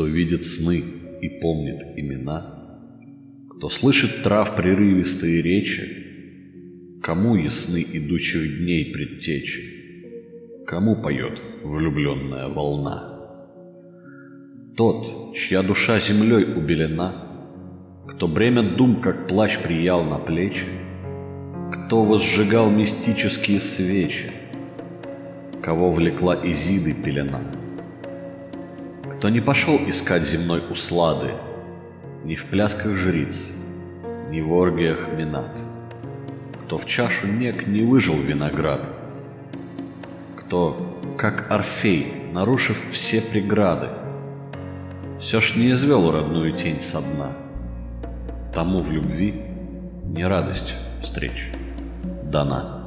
кто видит сны и помнит имена, кто слышит трав прерывистые речи, кому ясны идущих дней предтечи, кому поет влюбленная волна. Тот, чья душа землей убелена, кто бремя дум, как плащ, приял на плечи, кто возжигал мистические свечи, кого влекла Изиды пелена, кто не пошел искать земной услады, ни в плясках жриц, ни в оргиях минат, кто в чашу нек не выжил виноград, кто, как Орфей, нарушив все преграды, все ж не извел родную тень со дна. Тому в любви не радость встреч дана.